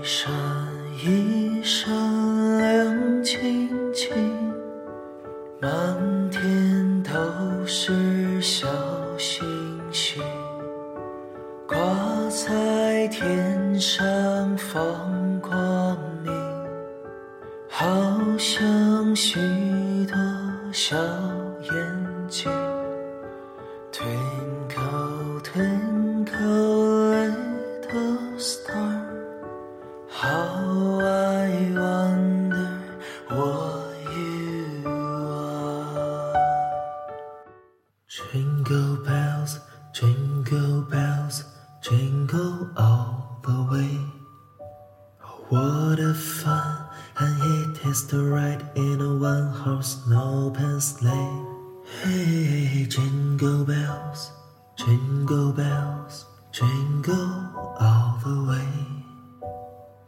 一闪一闪亮晶晶，满天都是小星星，挂在天上放光明，好像许多小眼睛。Jingle all the way. What a fun! And it is to ride in a one-horse open sleigh. Hey, jingle bells, jingle bells, jingle all the way.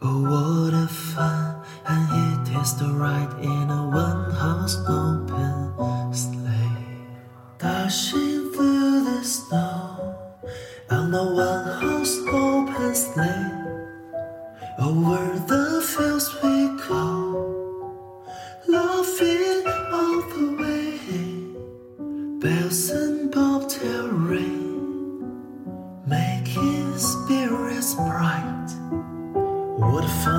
Oh, what a fun! And it is to ride in a one-horse open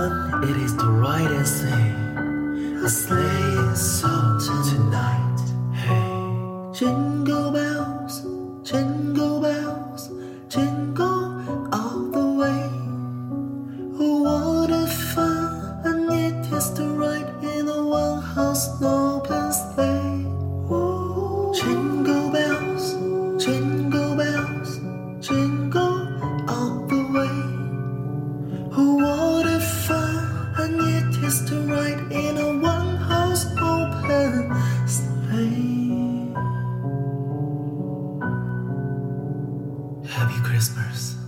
done, it is the right and same. A slave song tonight. Hey. Happy Christmas.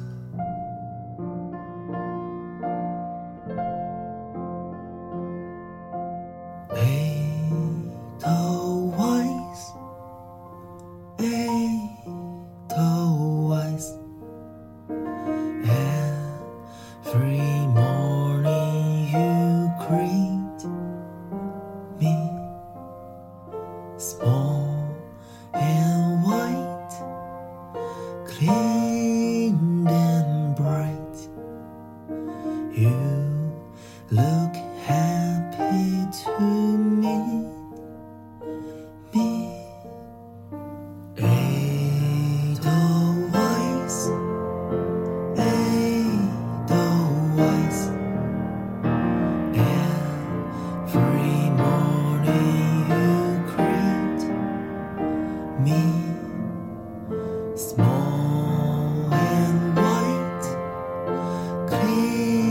you.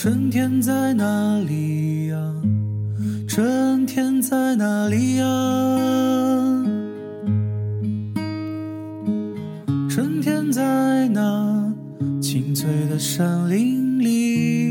春天在哪里呀？春天在哪里呀？春天在那青翠的山林里，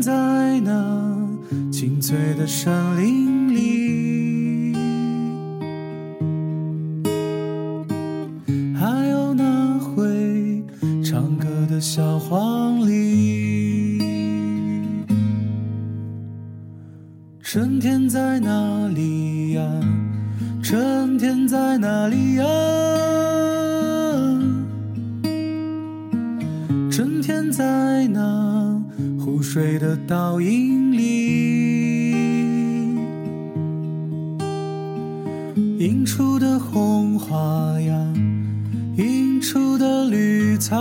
在那青翠的山林里，还有那会唱歌的小黄鹂。春天在哪里呀？春天在哪里呀？春天在水的倒影里，映出的红花呀，映出的绿草，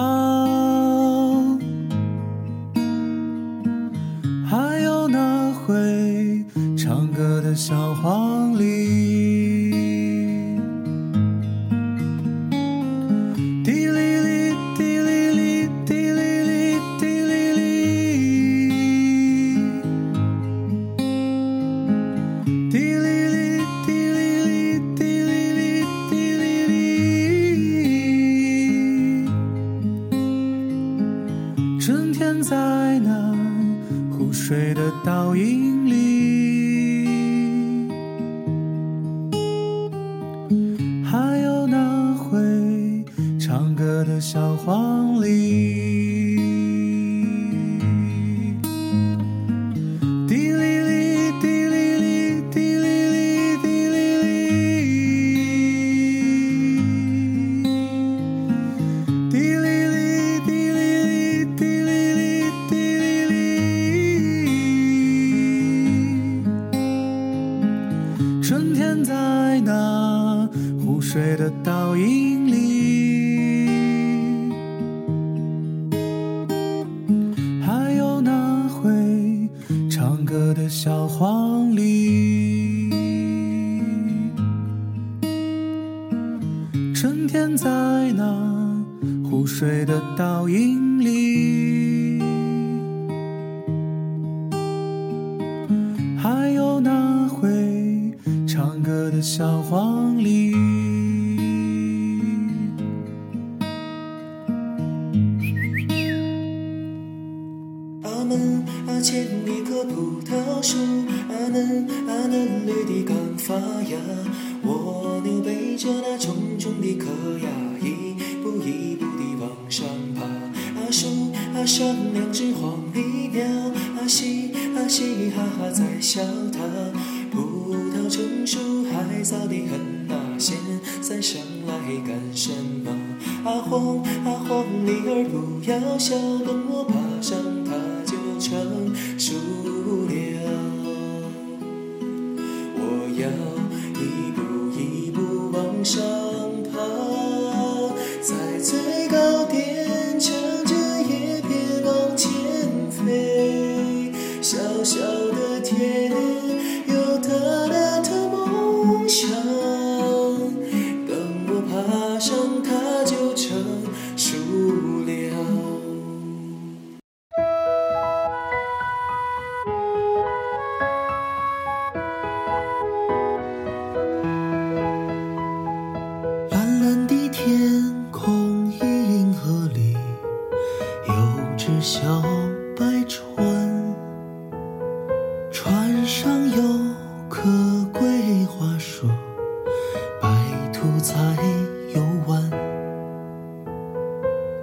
我的小黄鹂春天在那湖水的倒影春天在那湖水的倒影里，还有那会唱歌的小黄鹂。阿门阿前一棵葡萄树，阿嫩阿嫩绿的刚发芽。蜗牛背着那重重的壳呀，一步一步地往上爬。阿树阿上两只黄鹂鸟，阿嘻阿嘻哈哈在笑它。葡萄成熟还早得很呐，现在上来干什么？阿黄阿黄鹂儿不要笑，等我爬上它成熟。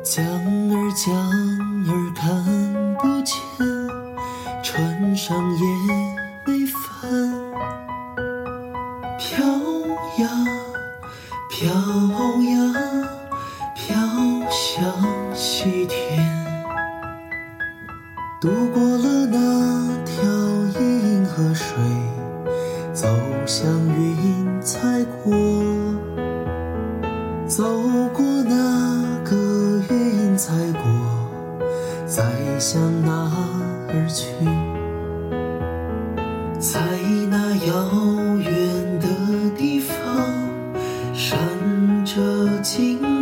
江儿江儿看不见，船上也没帆。飘呀飘呀飘向西天，渡过了那条银河水，情。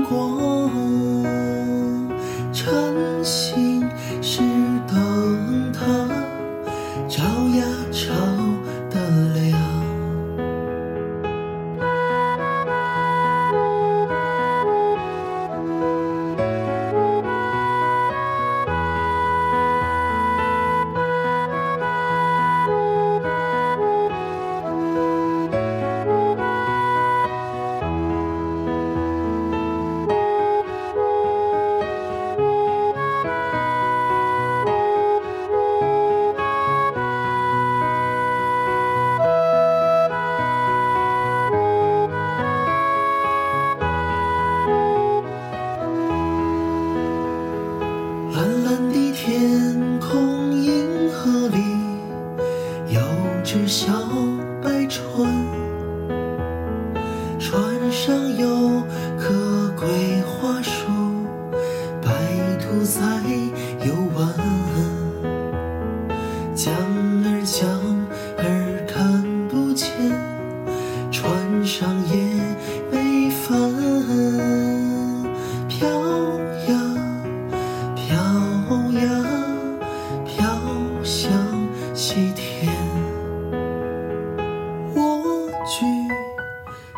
举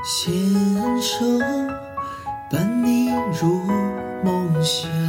纤手伴你入梦乡。